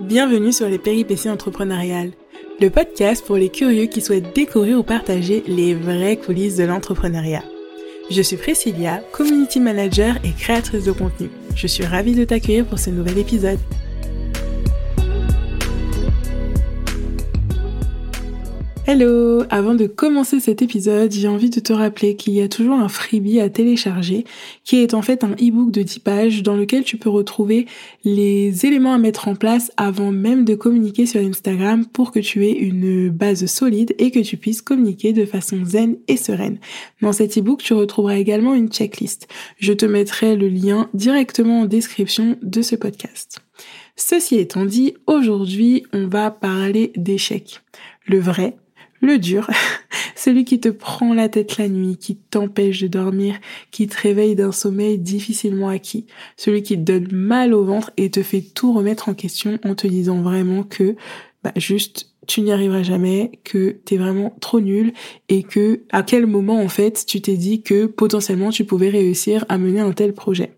Bienvenue sur les péripéties entrepreneuriales, le podcast pour les curieux qui souhaitent découvrir ou partager les vraies coulisses de l'entrepreneuriat. Je suis Priscilla, community manager et créatrice de contenu. Je suis ravie de t'accueillir pour ce nouvel épisode. Hello Avant de commencer cet épisode, j'ai envie de te rappeler qu'il y a toujours un freebie à télécharger qui est en fait un e-book de 10 pages dans lequel tu peux retrouver les éléments à mettre en place avant même de communiquer sur Instagram pour que tu aies une base solide et que tu puisses communiquer de façon zen et sereine. Dans cet e-book, tu retrouveras également une checklist. Je te mettrai le lien directement en description de ce podcast. Ceci étant dit, aujourd'hui, on va parler d'échecs. Le vrai, le dur, celui qui te prend la tête la nuit, qui t'empêche de dormir, qui te réveille d'un sommeil difficilement acquis, celui qui te donne mal au ventre et te fait tout remettre en question en te disant vraiment que bah, juste tu n'y arriveras jamais, que t'es vraiment trop nul et que à quel moment en fait tu t'es dit que potentiellement tu pouvais réussir à mener un tel projet.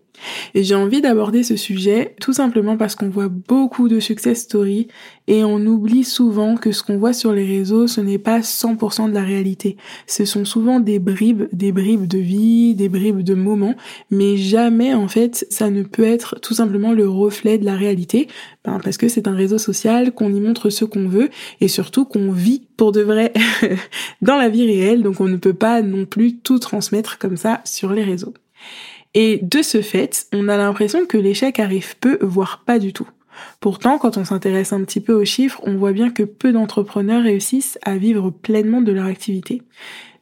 Et j'ai envie d'aborder ce sujet tout simplement parce qu'on voit beaucoup de success stories et on oublie souvent que ce qu'on voit sur les réseaux, ce n'est pas 100% de la réalité. Ce sont souvent des bribes, des bribes de vie, des bribes de moments, mais jamais en fait ça ne peut être tout simplement le reflet de la réalité, ben, parce que c'est un réseau social, qu'on y montre ce qu'on veut et surtout qu'on vit pour de vrai dans la vie réelle, donc on ne peut pas non plus tout transmettre comme ça sur les réseaux. Et de ce fait, on a l'impression que l'échec arrive peu, voire pas du tout. Pourtant, quand on s'intéresse un petit peu aux chiffres, on voit bien que peu d'entrepreneurs réussissent à vivre pleinement de leur activité.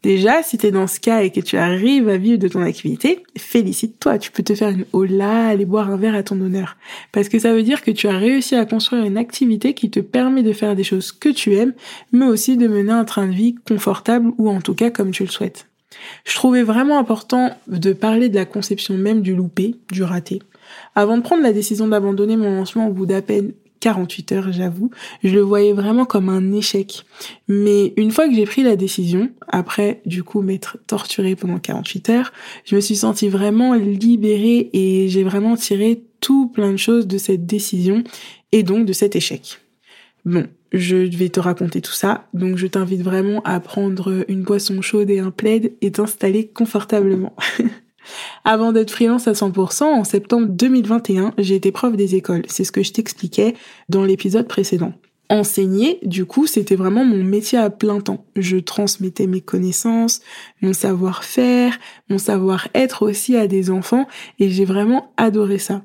Déjà, si tu es dans ce cas et que tu arrives à vivre de ton activité, félicite-toi, tu peux te faire une hola, aller boire un verre à ton honneur. Parce que ça veut dire que tu as réussi à construire une activité qui te permet de faire des choses que tu aimes, mais aussi de mener un train de vie confortable ou en tout cas comme tu le souhaites. Je trouvais vraiment important de parler de la conception même du loupé, du raté. Avant de prendre la décision d'abandonner mon lancement au bout d'à peine 48 heures, j'avoue, je le voyais vraiment comme un échec. Mais une fois que j'ai pris la décision, après du coup m'être torturée pendant 48 heures, je me suis sentie vraiment libérée et j'ai vraiment tiré tout plein de choses de cette décision et donc de cet échec. Bon, je vais te raconter tout ça, donc je t'invite vraiment à prendre une boisson chaude et un plaid et t'installer confortablement. Avant d'être freelance à 100%, en septembre 2021, j'ai été prof des écoles. C'est ce que je t'expliquais dans l'épisode précédent enseigner, du coup, c'était vraiment mon métier à plein temps. Je transmettais mes connaissances, mon savoir-faire, mon savoir-être aussi à des enfants et j'ai vraiment adoré ça.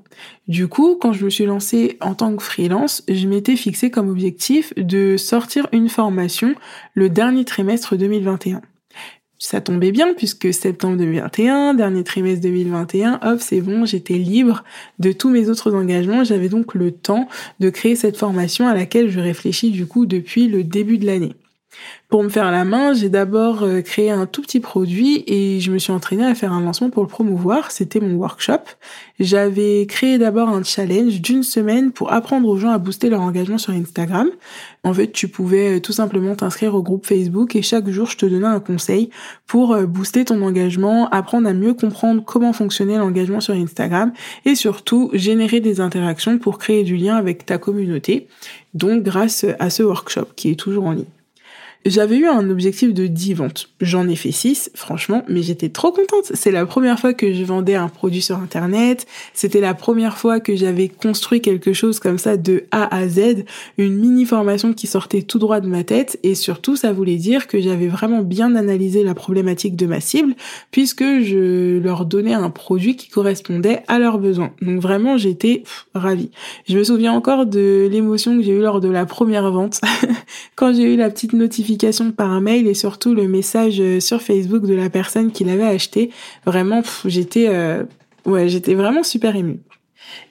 Du coup, quand je me suis lancée en tant que freelance, je m'étais fixé comme objectif de sortir une formation le dernier trimestre 2021 ça tombait bien puisque septembre 2021, dernier trimestre 2021, hop, c'est bon, j'étais libre de tous mes autres engagements. J'avais donc le temps de créer cette formation à laquelle je réfléchis du coup depuis le début de l'année. Pour me faire la main, j'ai d'abord euh, créé un tout petit produit et je me suis entraînée à faire un lancement pour le promouvoir. C'était mon workshop. J'avais créé d'abord un challenge d'une semaine pour apprendre aux gens à booster leur engagement sur Instagram. En fait, tu pouvais euh, tout simplement t'inscrire au groupe Facebook et chaque jour, je te donnais un conseil pour euh, booster ton engagement, apprendre à mieux comprendre comment fonctionnait l'engagement sur Instagram et surtout générer des interactions pour créer du lien avec ta communauté. Donc, grâce à ce workshop qui est toujours en ligne. J'avais eu un objectif de 10 ventes. J'en ai fait 6, franchement, mais j'étais trop contente. C'est la première fois que je vendais un produit sur Internet. C'était la première fois que j'avais construit quelque chose comme ça de A à Z, une mini formation qui sortait tout droit de ma tête. Et surtout, ça voulait dire que j'avais vraiment bien analysé la problématique de ma cible, puisque je leur donnais un produit qui correspondait à leurs besoins. Donc vraiment, j'étais ravie. Je me souviens encore de l'émotion que j'ai eue lors de la première vente, quand j'ai eu la petite notification par un mail et surtout le message euh, sur Facebook de la personne qui l'avait acheté. Vraiment, j'étais, euh, ouais, j'étais vraiment super émue.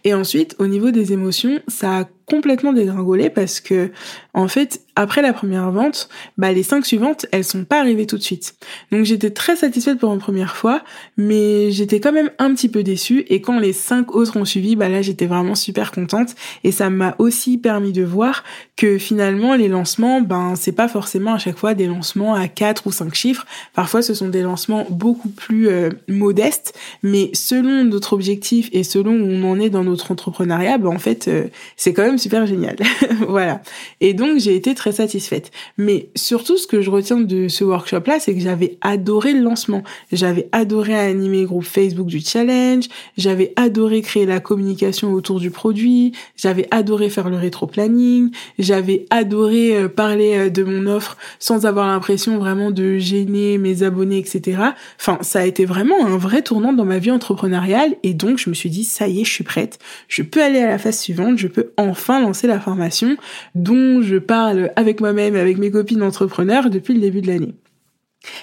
Et ensuite, au niveau des émotions, ça a complètement dégringolé parce que, en fait, après la première vente, bah, les cinq suivantes, elles sont pas arrivées tout de suite. Donc j'étais très satisfaite pour une première fois, mais j'étais quand même un petit peu déçue. Et quand les cinq autres ont suivi, bah là, j'étais vraiment super contente. Et ça m'a aussi permis de voir que finalement, les lancements, ben, c'est pas forcément à chaque fois des lancements à quatre ou cinq chiffres. Parfois, ce sont des lancements beaucoup plus euh, modestes, mais selon notre objectif et selon où on en est dans notre entrepreneuriat, ben, en fait, euh, c'est quand même super génial. voilà. Et donc, j'ai été très satisfaite. Mais surtout, ce que je retiens de ce workshop-là, c'est que j'avais adoré le lancement. J'avais adoré animer le groupe Facebook du challenge. J'avais adoré créer la communication autour du produit. J'avais adoré faire le rétro-planning. J'avais adoré euh, parler euh, de mon offre sans avoir l'impression vraiment de gêner mes abonnés, etc. Enfin, ça a été vraiment un vrai tournant dans ma vie entrepreneuriale. Et donc, je me suis dit, ça y est, je suis prête. Je peux aller à la phase suivante. Je peux enfin lancer la formation dont je parle avec moi-même et avec mes copines entrepreneurs depuis le début de l'année.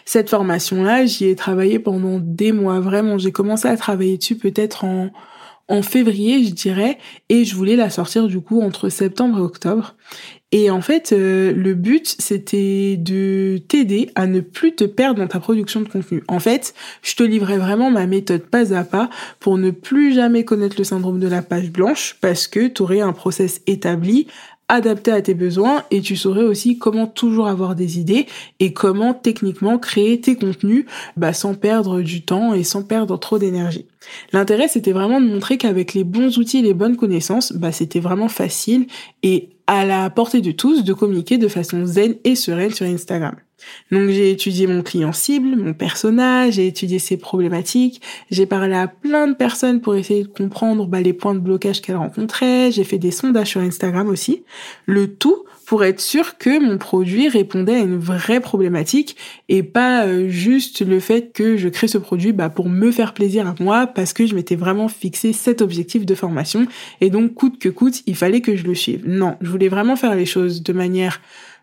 Cette formation-là, j'y ai travaillé pendant des mois, vraiment. J'ai commencé à travailler dessus peut-être en, en février, je dirais, et je voulais la sortir du coup entre septembre et octobre. Et en fait, euh, le but, c'était de t'aider à ne plus te perdre dans ta production de contenu. En fait, je te livrais vraiment ma méthode pas à pas pour ne plus jamais connaître le syndrome de la page blanche parce que tu aurais un process établi adapté à tes besoins et tu saurais aussi comment toujours avoir des idées et comment techniquement créer tes contenus bah, sans perdre du temps et sans perdre trop d'énergie. L'intérêt c'était vraiment de montrer qu'avec les bons outils et les bonnes connaissances, bah, c'était vraiment facile et à la portée de tous de communiquer de façon zen et sereine sur Instagram. Donc j'ai étudié mon client cible, mon personnage, j'ai étudié ses problématiques, j'ai parlé à plein de personnes pour essayer de comprendre bah, les points de blocage qu'elle rencontrait, j'ai fait des sondages sur Instagram aussi, le tout pour être sûr que mon produit répondait à une vraie problématique et pas euh, juste le fait que je crée ce produit bah, pour me faire plaisir à moi parce que je m'étais vraiment fixé cet objectif de formation et donc coûte que coûte il fallait que je le suive. Non, je voulais vraiment faire les choses de manière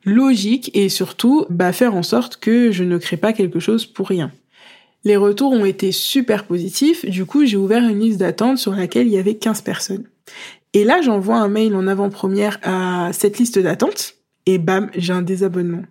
logique et surtout bah, faire en sorte que je ne crée pas quelque chose pour rien. Les retours ont été super positifs, du coup j'ai ouvert une liste d'attente sur laquelle il y avait 15 personnes. Et là j'envoie un mail en avant-première à cette liste d'attente et bam, j'ai un désabonnement.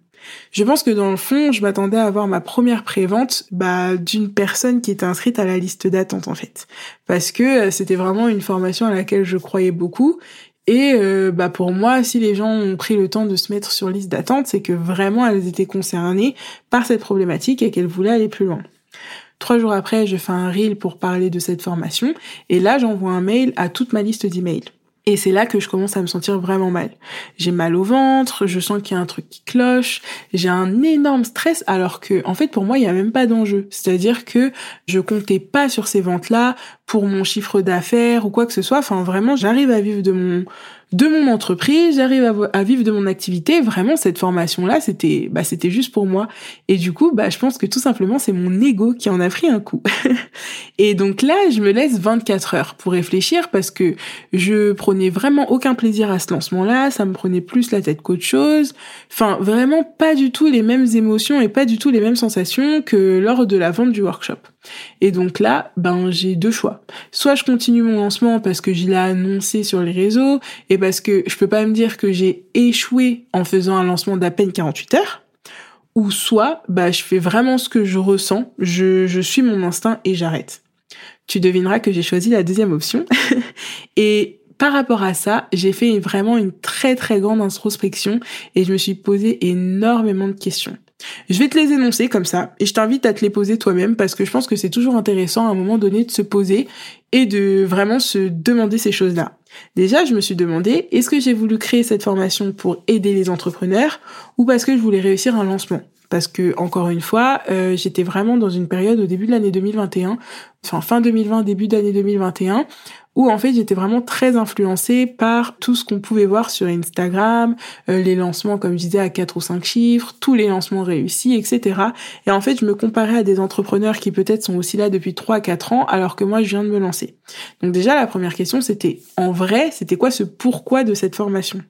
Je pense que dans le fond, je m'attendais à avoir ma première prévente bah, d'une personne qui était inscrite à la liste d'attente en fait, parce que euh, c'était vraiment une formation à laquelle je croyais beaucoup et euh, bah pour moi, si les gens ont pris le temps de se mettre sur liste d'attente, c'est que vraiment elles étaient concernées par cette problématique et qu'elles voulaient aller plus loin. Trois jours après, je fais un reel pour parler de cette formation et là, j'envoie un mail à toute ma liste d'emails. Et c'est là que je commence à me sentir vraiment mal. J'ai mal au ventre, je sens qu'il y a un truc qui cloche, j'ai un énorme stress alors que, en fait, pour moi, il n'y a même pas d'enjeu. C'est-à-dire que je comptais pas sur ces ventes-là pour mon chiffre d'affaires ou quoi que ce soit. Enfin, vraiment, j'arrive à vivre de mon, de mon entreprise, j'arrive à, vivre de mon activité. Vraiment, cette formation-là, c'était, bah, c'était juste pour moi. Et du coup, bah, je pense que tout simplement, c'est mon ego qui en a pris un coup. et donc là, je me laisse 24 heures pour réfléchir parce que je prenais vraiment aucun plaisir à ce lancement-là. Ça me prenait plus la tête qu'autre chose. Enfin, vraiment pas du tout les mêmes émotions et pas du tout les mêmes sensations que lors de la vente du workshop. Et donc là, ben, j'ai deux choix. Soit je continue mon lancement parce que je l'ai annoncé sur les réseaux parce que je peux pas me dire que j'ai échoué en faisant un lancement d'à peine 48 heures. Ou soit, bah, je fais vraiment ce que je ressens, je suis mon instinct et j'arrête. Tu devineras que j'ai choisi la deuxième option. et par rapport à ça, j'ai fait vraiment une très très grande introspection et je me suis posé énormément de questions. Je vais te les énoncer comme ça et je t'invite à te les poser toi-même parce que je pense que c'est toujours intéressant à un moment donné de se poser et de vraiment se demander ces choses-là. Déjà, je me suis demandé, est-ce que j'ai voulu créer cette formation pour aider les entrepreneurs ou parce que je voulais réussir un lancement? Parce que encore une fois, euh, j'étais vraiment dans une période au début de l'année 2021, enfin fin 2020, début d'année 2021, où en fait j'étais vraiment très influencée par tout ce qu'on pouvait voir sur Instagram, euh, les lancements comme je disais à quatre ou cinq chiffres, tous les lancements réussis, etc. Et en fait je me comparais à des entrepreneurs qui peut-être sont aussi là depuis 3 à 4 ans alors que moi je viens de me lancer. Donc déjà la première question c'était en vrai c'était quoi ce pourquoi de cette formation?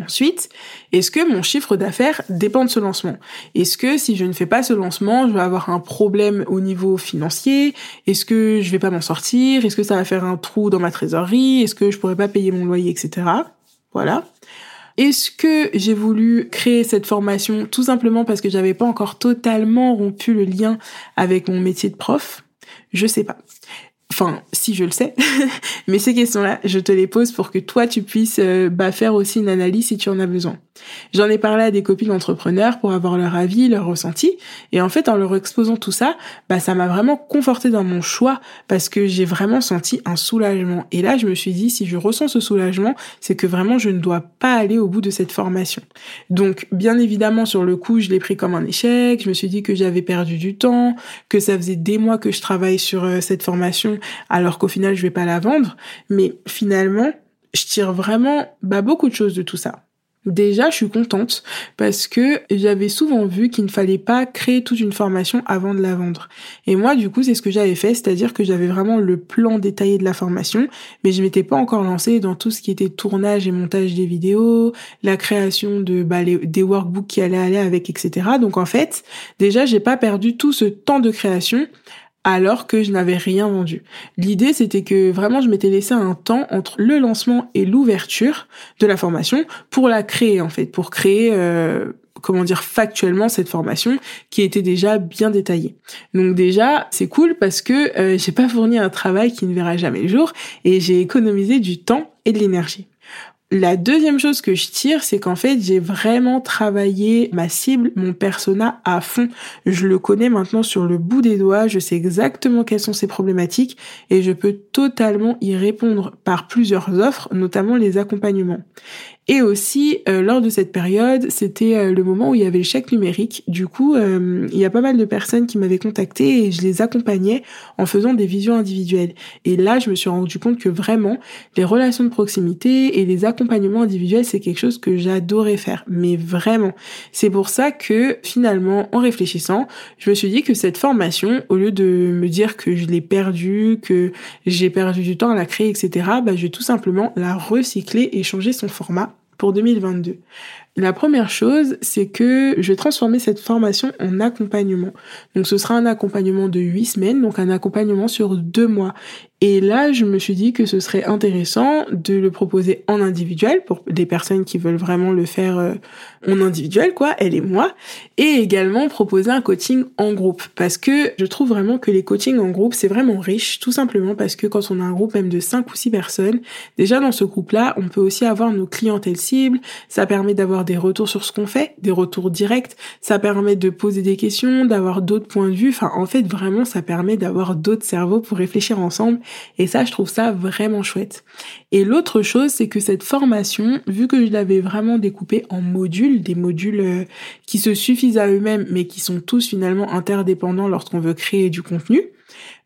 Ensuite, est-ce que mon chiffre d'affaires dépend de ce lancement? Est-ce que si je ne fais pas ce lancement, je vais avoir un problème au niveau financier? Est-ce que je vais pas m'en sortir? Est-ce que ça va faire un trou dans ma trésorerie? Est-ce que je pourrais pas payer mon loyer, etc. Voilà. Est-ce que j'ai voulu créer cette formation tout simplement parce que j'avais pas encore totalement rompu le lien avec mon métier de prof? Je sais pas. Enfin, si je le sais, mais ces questions-là, je te les pose pour que toi, tu puisses euh, bah, faire aussi une analyse si tu en as besoin. J'en ai parlé à des copines entrepreneurs pour avoir leur avis, leur ressenti, et en fait, en leur exposant tout ça, bah, ça m'a vraiment conforté dans mon choix parce que j'ai vraiment senti un soulagement. Et là, je me suis dit, si je ressens ce soulagement, c'est que vraiment, je ne dois pas aller au bout de cette formation. Donc, bien évidemment, sur le coup, je l'ai pris comme un échec. Je me suis dit que j'avais perdu du temps, que ça faisait des mois que je travaille sur euh, cette formation alors qu'au final je vais pas la vendre. Mais finalement, je tire vraiment bah, beaucoup de choses de tout ça. Déjà, je suis contente parce que j'avais souvent vu qu'il ne fallait pas créer toute une formation avant de la vendre. Et moi, du coup, c'est ce que j'avais fait, c'est-à-dire que j'avais vraiment le plan détaillé de la formation, mais je m'étais pas encore lancée dans tout ce qui était tournage et montage des vidéos, la création de bah, des workbooks qui allaient aller avec, etc. Donc en fait, déjà, j'ai pas perdu tout ce temps de création alors que je n'avais rien vendu. L'idée, c'était que vraiment, je m'étais laissé un temps entre le lancement et l'ouverture de la formation pour la créer, en fait, pour créer, euh, comment dire, factuellement cette formation qui était déjà bien détaillée. Donc déjà, c'est cool parce que euh, j'ai pas fourni un travail qui ne verra jamais le jour et j'ai économisé du temps et de l'énergie. La deuxième chose que je tire, c'est qu'en fait, j'ai vraiment travaillé ma cible, mon persona à fond. Je le connais maintenant sur le bout des doigts, je sais exactement quelles sont ses problématiques et je peux totalement y répondre par plusieurs offres, notamment les accompagnements. Et aussi, euh, lors de cette période, c'était euh, le moment où il y avait le chèque numérique. Du coup, euh, il y a pas mal de personnes qui m'avaient contacté et je les accompagnais en faisant des visions individuelles. Et là, je me suis rendu compte que vraiment, les relations de proximité et les accompagnements individuels, c'est quelque chose que j'adorais faire. Mais vraiment. C'est pour ça que finalement, en réfléchissant, je me suis dit que cette formation, au lieu de me dire que je l'ai perdue, que j'ai perdu du temps à la créer, etc., bah, je vais tout simplement la recycler et changer son format pour 2022. La première chose, c'est que je vais transformer cette formation en accompagnement. Donc ce sera un accompagnement de 8 semaines, donc un accompagnement sur deux mois. Et là, je me suis dit que ce serait intéressant de le proposer en individuel pour des personnes qui veulent vraiment le faire euh, en individuel, quoi, elle et moi, et également proposer un coaching en groupe. Parce que je trouve vraiment que les coachings en groupe, c'est vraiment riche, tout simplement parce que quand on a un groupe même de 5 ou 6 personnes, déjà dans ce groupe-là, on peut aussi avoir nos clientèles cibles, ça permet d'avoir des retours sur ce qu'on fait, des retours directs, ça permet de poser des questions, d'avoir d'autres points de vue, enfin en fait vraiment ça permet d'avoir d'autres cerveaux pour réfléchir ensemble et ça, je trouve ça vraiment chouette. Et l'autre chose, c'est que cette formation, vu que je l'avais vraiment découpée en modules, des modules euh, qui se suffisent à eux-mêmes, mais qui sont tous finalement interdépendants lorsqu'on veut créer du contenu,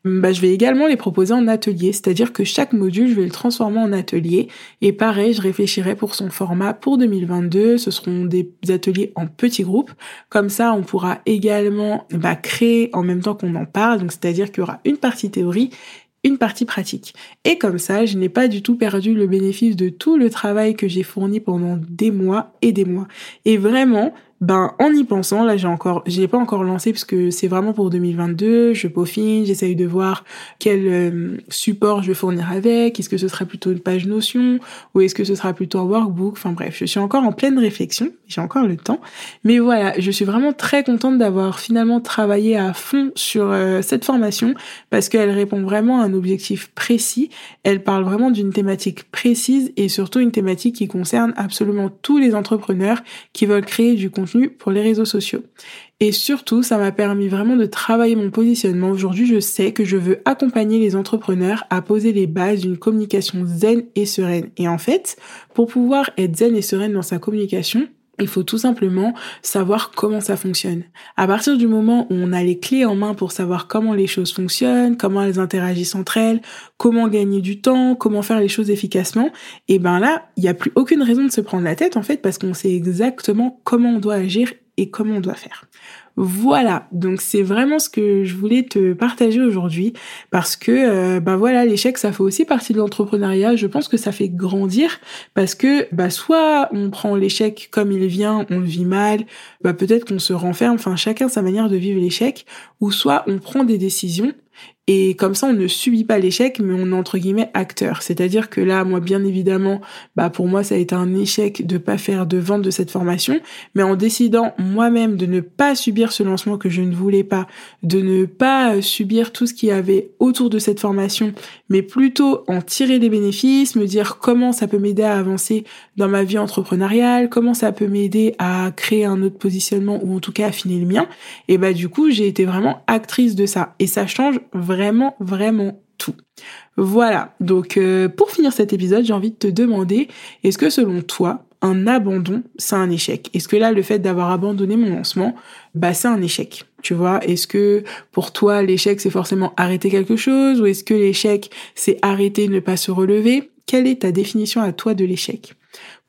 bah, je vais également les proposer en atelier, c'est-à-dire que chaque module, je vais le transformer en atelier. Et pareil, je réfléchirai pour son format pour 2022. Ce seront des ateliers en petits groupes. Comme ça, on pourra également bah, créer en même temps qu'on en parle. Donc, c'est-à-dire qu'il y aura une partie théorie une partie pratique. Et comme ça, je n'ai pas du tout perdu le bénéfice de tout le travail que j'ai fourni pendant des mois et des mois. Et vraiment, ben en y pensant, là j'ai encore, je l'ai pas encore lancé parce que c'est vraiment pour 2022. Je peaufine, j'essaye de voir quel euh, support je vais fournir avec. Est-ce que ce sera plutôt une page Notion ou est-ce que ce sera plutôt un workbook Enfin bref, je suis encore en pleine réflexion. J'ai encore le temps, mais voilà, je suis vraiment très contente d'avoir finalement travaillé à fond sur euh, cette formation parce qu'elle répond vraiment à un objectif précis. Elle parle vraiment d'une thématique précise et surtout une thématique qui concerne absolument tous les entrepreneurs qui veulent créer du contenu pour les réseaux sociaux. Et surtout, ça m'a permis vraiment de travailler mon positionnement. Aujourd'hui, je sais que je veux accompagner les entrepreneurs à poser les bases d'une communication zen et sereine. Et en fait, pour pouvoir être zen et sereine dans sa communication, il faut tout simplement savoir comment ça fonctionne. À partir du moment où on a les clés en main pour savoir comment les choses fonctionnent, comment elles interagissent entre elles, comment gagner du temps, comment faire les choses efficacement, et ben là, il n'y a plus aucune raison de se prendre la tête en fait parce qu'on sait exactement comment on doit agir et comment on doit faire. Voilà, donc c'est vraiment ce que je voulais te partager aujourd'hui parce que euh, bah voilà, l'échec ça fait aussi partie de l'entrepreneuriat, je pense que ça fait grandir parce que bah soit on prend l'échec comme il vient, on le vit mal, bah peut-être qu'on se renferme, enfin chacun sa manière de vivre l'échec ou soit on prend des décisions Et comme ça, on ne subit pas l'échec, mais on est entre guillemets acteur. C'est-à-dire que là, moi, bien évidemment, bah pour moi, ça a été un échec de pas faire de vente de cette formation, mais en décidant moi-même de ne pas subir ce lancement que je ne voulais pas, de ne pas subir tout ce qu'il y avait autour de cette formation, mais plutôt en tirer des bénéfices, me dire comment ça peut m'aider à avancer dans ma vie entrepreneuriale, comment ça peut m'aider à créer un autre positionnement ou en tout cas affiner le mien. Et bah du coup, j'ai été vraiment actrice de ça et ça change vraiment vraiment tout. Voilà, donc euh, pour finir cet épisode, j'ai envie de te demander, est-ce que selon toi, un abandon, c'est un échec? Est-ce que là, le fait d'avoir abandonné mon lancement, bah c'est un échec? Tu vois, est-ce que pour toi l'échec c'est forcément arrêter quelque chose ou est-ce que l'échec c'est arrêter ne pas se relever? Quelle est ta définition à toi de l'échec?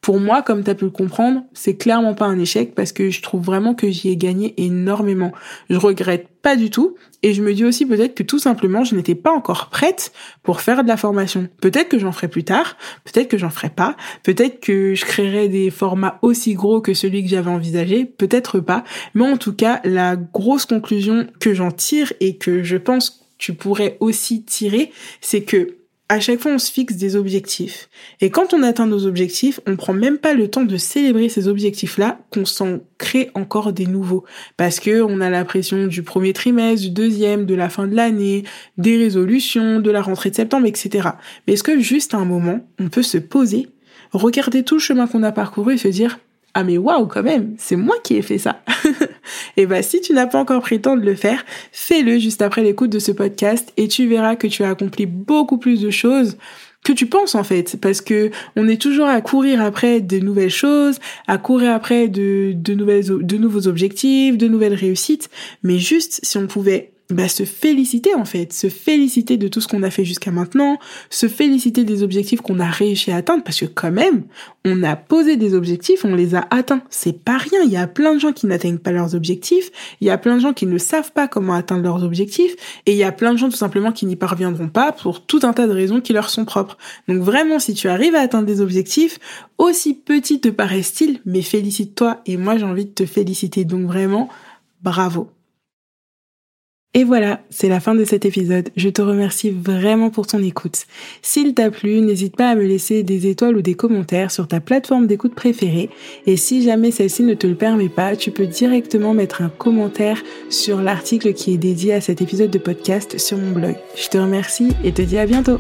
Pour moi, comme tu as pu le comprendre, c'est clairement pas un échec parce que je trouve vraiment que j'y ai gagné énormément. Je regrette pas du tout et je me dis aussi peut-être que tout simplement je n'étais pas encore prête pour faire de la formation. Peut-être que j'en ferai plus tard, peut-être que j'en ferai pas, peut-être que je créerai des formats aussi gros que celui que j'avais envisagé, peut-être pas, mais en tout cas, la grosse conclusion que j'en tire et que je pense que tu pourrais aussi tirer, c'est que à chaque fois, on se fixe des objectifs. Et quand on atteint nos objectifs, on prend même pas le temps de célébrer ces objectifs-là, qu'on s'en crée encore des nouveaux. Parce que on a la pression du premier trimestre, du deuxième, de la fin de l'année, des résolutions, de la rentrée de septembre, etc. Mais est-ce que juste à un moment, on peut se poser, regarder tout le chemin qu'on a parcouru et se dire, ah mais waouh quand même, c'est moi qui ai fait ça. et bah si tu n'as pas encore pris le temps de le faire, fais-le juste après l'écoute de ce podcast et tu verras que tu as accompli beaucoup plus de choses que tu penses en fait parce que on est toujours à courir après de nouvelles choses, à courir après de de nouvelles de nouveaux objectifs, de nouvelles réussites, mais juste si on pouvait bah, se féliciter en fait, se féliciter de tout ce qu'on a fait jusqu'à maintenant, se féliciter des objectifs qu'on a réussi à atteindre parce que quand même, on a posé des objectifs, on les a atteints. C'est pas rien, il y a plein de gens qui n'atteignent pas leurs objectifs, il y a plein de gens qui ne savent pas comment atteindre leurs objectifs et il y a plein de gens tout simplement qui n'y parviendront pas pour tout un tas de raisons qui leur sont propres. Donc vraiment, si tu arrives à atteindre des objectifs, aussi petits te paraissent-ils, mais félicite-toi et moi j'ai envie de te féliciter. Donc vraiment, bravo. Et voilà, c'est la fin de cet épisode. Je te remercie vraiment pour ton écoute. S'il t'a plu, n'hésite pas à me laisser des étoiles ou des commentaires sur ta plateforme d'écoute préférée. Et si jamais celle-ci ne te le permet pas, tu peux directement mettre un commentaire sur l'article qui est dédié à cet épisode de podcast sur mon blog. Je te remercie et te dis à bientôt.